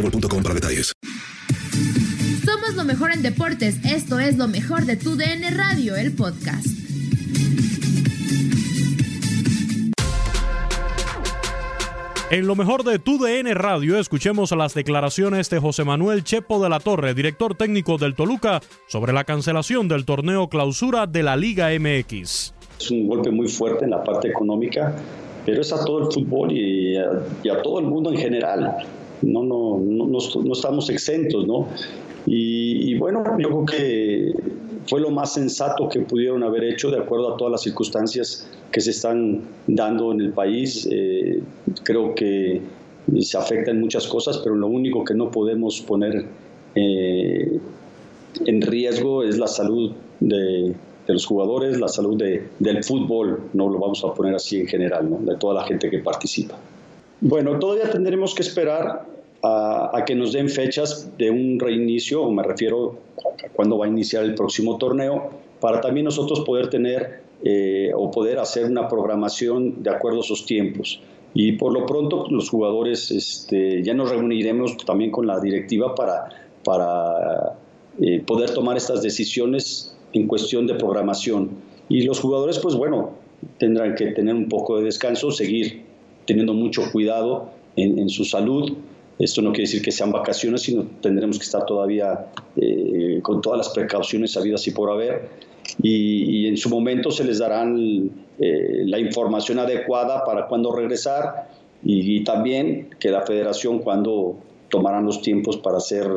boostmobile.com para detalles. Somos lo mejor en deportes. Esto es lo mejor de tu DN Radio, el podcast. En lo mejor de tu DN Radio, escuchemos las declaraciones de José Manuel Chepo de la Torre, director técnico del Toluca, sobre la cancelación del torneo clausura de la Liga MX. Es un golpe muy fuerte en la parte económica, pero es a todo el fútbol y a, y a todo el mundo en general. No, no, no, no, estamos exentos, ¿no? Y, bueno, yo creo que fue lo más sensato que pudieron haber hecho de acuerdo a todas las circunstancias que se están dando en el país. Eh, creo que se afectan muchas cosas, pero lo único que no podemos poner eh, en riesgo es la salud de, los jugadores, la salud de, del fútbol, no lo vamos a poner así en general, ¿no? de toda la gente que participa. Bueno, todavía tendremos que esperar a, que nos den fechas de un reinicio, o me refiero a cuándo va a iniciar el próximo torneo, para también nosotros poder tener eh, o poder hacer una programación de acuerdo a esos tiempos. Y por lo pronto los jugadores este, ya nos reuniremos también con la directiva para, para eh, poder tomar estas decisiones en cuestión de programación. Y los jugadores, pues bueno, tendrán que tener un poco de descanso, seguir teniendo mucho cuidado en, en su salud, esto no quiere decir que sean vacaciones, sino tendremos que estar todavía eh, con todas las precauciones habidas y por haber. Y, y en su momento se les darán eh, la información adecuada para cuándo regresar y, y, también que la federación cuando tomarán los tiempos para hacer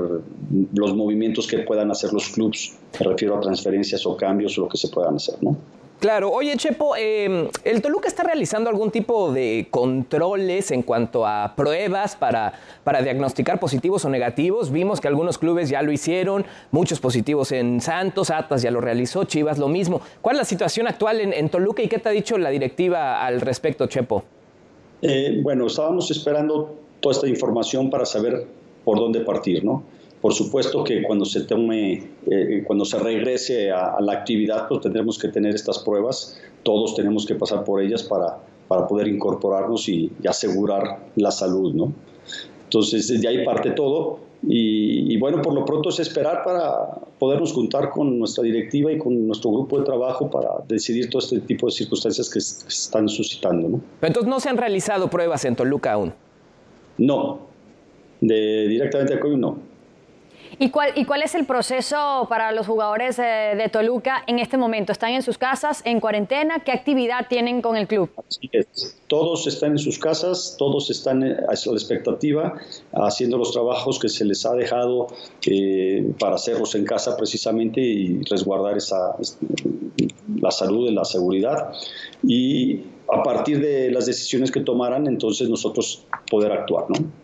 los movimientos que puedan hacer los clubes. Me refiero a transferencias o cambios o lo que se puedan hacer, ¿no? Claro, oye Chepo, eh, ¿el Toluca está realizando algún tipo de controles en cuanto a pruebas para, para diagnosticar positivos o negativos? Vimos que algunos clubes ya lo hicieron, muchos positivos en Santos, Atlas ya lo realizó, Chivas lo mismo. ¿Cuál es la situación actual en, en Toluca y qué te ha dicho la directiva al respecto, Chepo? Eh, bueno, estábamos esperando toda esta información para saber por dónde partir, ¿no? Por supuesto que cuando se tome, eh, cuando se regrese a, a, la actividad, pues tendremos que tener estas pruebas. Todos tenemos que pasar por ellas para, para poder incorporarnos y, y asegurar la salud, ¿no? Entonces, desde ahí parte todo. Y, y, bueno, por lo pronto es esperar para podernos juntar con nuestra directiva y con nuestro grupo de trabajo para decidir todo este tipo de circunstancias que, se están suscitando, ¿no? Pero entonces no se han realizado pruebas en Toluca aún. No, de, directamente a COVID no. ¿Y cuál, ¿Y cuál es el proceso para los jugadores eh, de Toluca en este momento? ¿Están en sus casas, en cuarentena? ¿Qué actividad tienen con el club? Así es. Todos están en sus casas, todos están a la expectativa, haciendo los trabajos que se les ha dejado eh, para hacerlos en casa precisamente y resguardar esa, la salud y la seguridad. Y a partir de las decisiones que tomaran, entonces nosotros poder actuar, ¿no?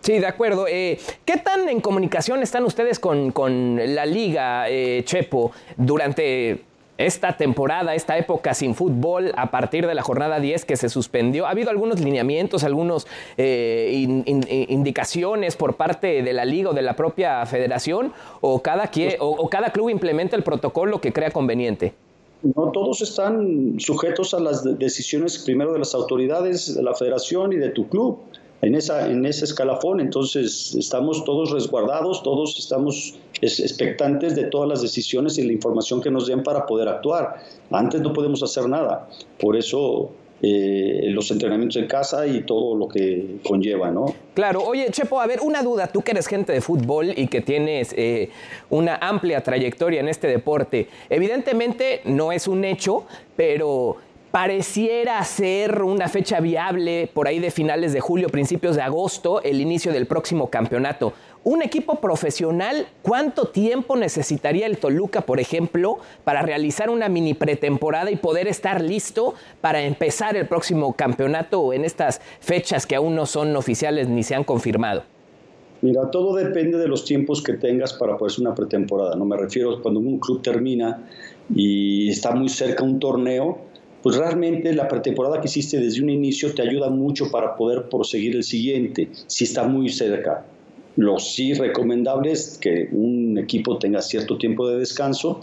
Sí, de acuerdo. Eh, ¿Qué tan en comunicación están ustedes con, la liga, eh, Chepo, durante esta temporada, esta época sin fútbol, a partir de la jornada 10 que se suspendió? ¿Ha habido algunos lineamientos, algunas eh, indicaciones por parte de la liga o de la propia federación? ¿O cada, o cada club implementa el protocolo que crea conveniente? No todos están sujetos a las decisiones primero de las autoridades de la federación y de tu club en, esa, en ese escalafón. Entonces estamos todos resguardados, todos estamos expectantes de todas las decisiones y la información que nos den para poder actuar. Antes no podemos hacer nada. Por eso eh, los entrenamientos en casa y todo lo que conlleva, ¿no? Claro, oye, Chepo, a ver, una duda, tú que eres gente de fútbol y que tienes eh, una amplia trayectoria en este deporte, evidentemente no es un hecho, pero pareciera ser una fecha viable por ahí de finales de julio, principios de agosto, el inicio del próximo campeonato. Un equipo profesional, ¿cuánto tiempo necesitaría el Toluca, por ejemplo, para realizar una mini pretemporada y poder estar listo para empezar el próximo campeonato en estas fechas que aún no son oficiales ni se han confirmado? Mira, todo depende de los tiempos que tengas para poder hacer una pretemporada. No me refiero cuando un club termina y está muy cerca un torneo, pues realmente la pretemporada que hiciste desde un inicio te ayuda mucho para poder proseguir el siguiente, si está muy cerca. Lo sí recomendable es que un equipo tenga cierto tiempo de descanso,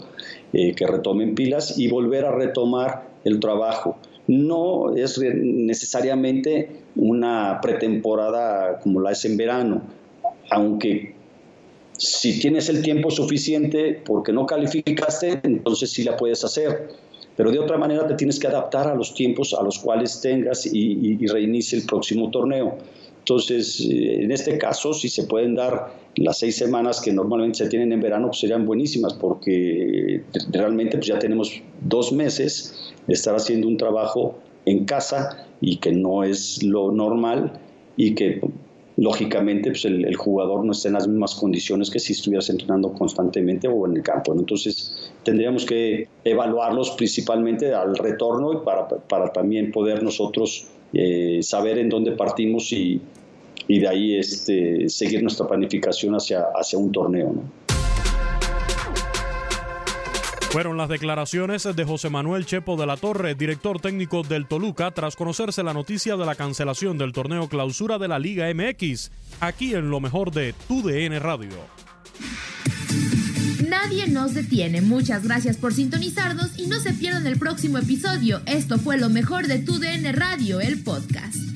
eh, que retomen pilas y volver a retomar el trabajo. No es necesariamente una pretemporada como la es en verano, aunque si tienes el tiempo suficiente porque no calificaste, entonces sí la puedes hacer. Pero de otra manera te tienes que adaptar a los tiempos a los cuales tengas y, y reinicie el próximo torneo. Entonces, eh, en este caso, si se pueden dar las seis semanas que normalmente se tienen en verano, pues serían buenísimas, porque realmente pues ya tenemos dos meses de estar haciendo un trabajo en casa y que no es lo normal y que lógicamente pues el, jugador no está en las mismas condiciones que si estuvieras entrenando constantemente o en el campo. Entonces tendríamos que evaluarlos principalmente al retorno y para, para también poder nosotros eh, saber en dónde partimos y, y de ahí este, seguir nuestra planificación hacia, hacia un torneo. Fueron las declaraciones de José Manuel Chepo de la Torre, director técnico del Toluca, tras conocerse la noticia de la cancelación del torneo clausura de la Liga MX, aquí en lo mejor de Tu DN Radio. Nadie nos detiene. Muchas gracias por sintonizarnos y no se pierdan el próximo episodio. Esto fue lo mejor de Tu DN Radio, el podcast.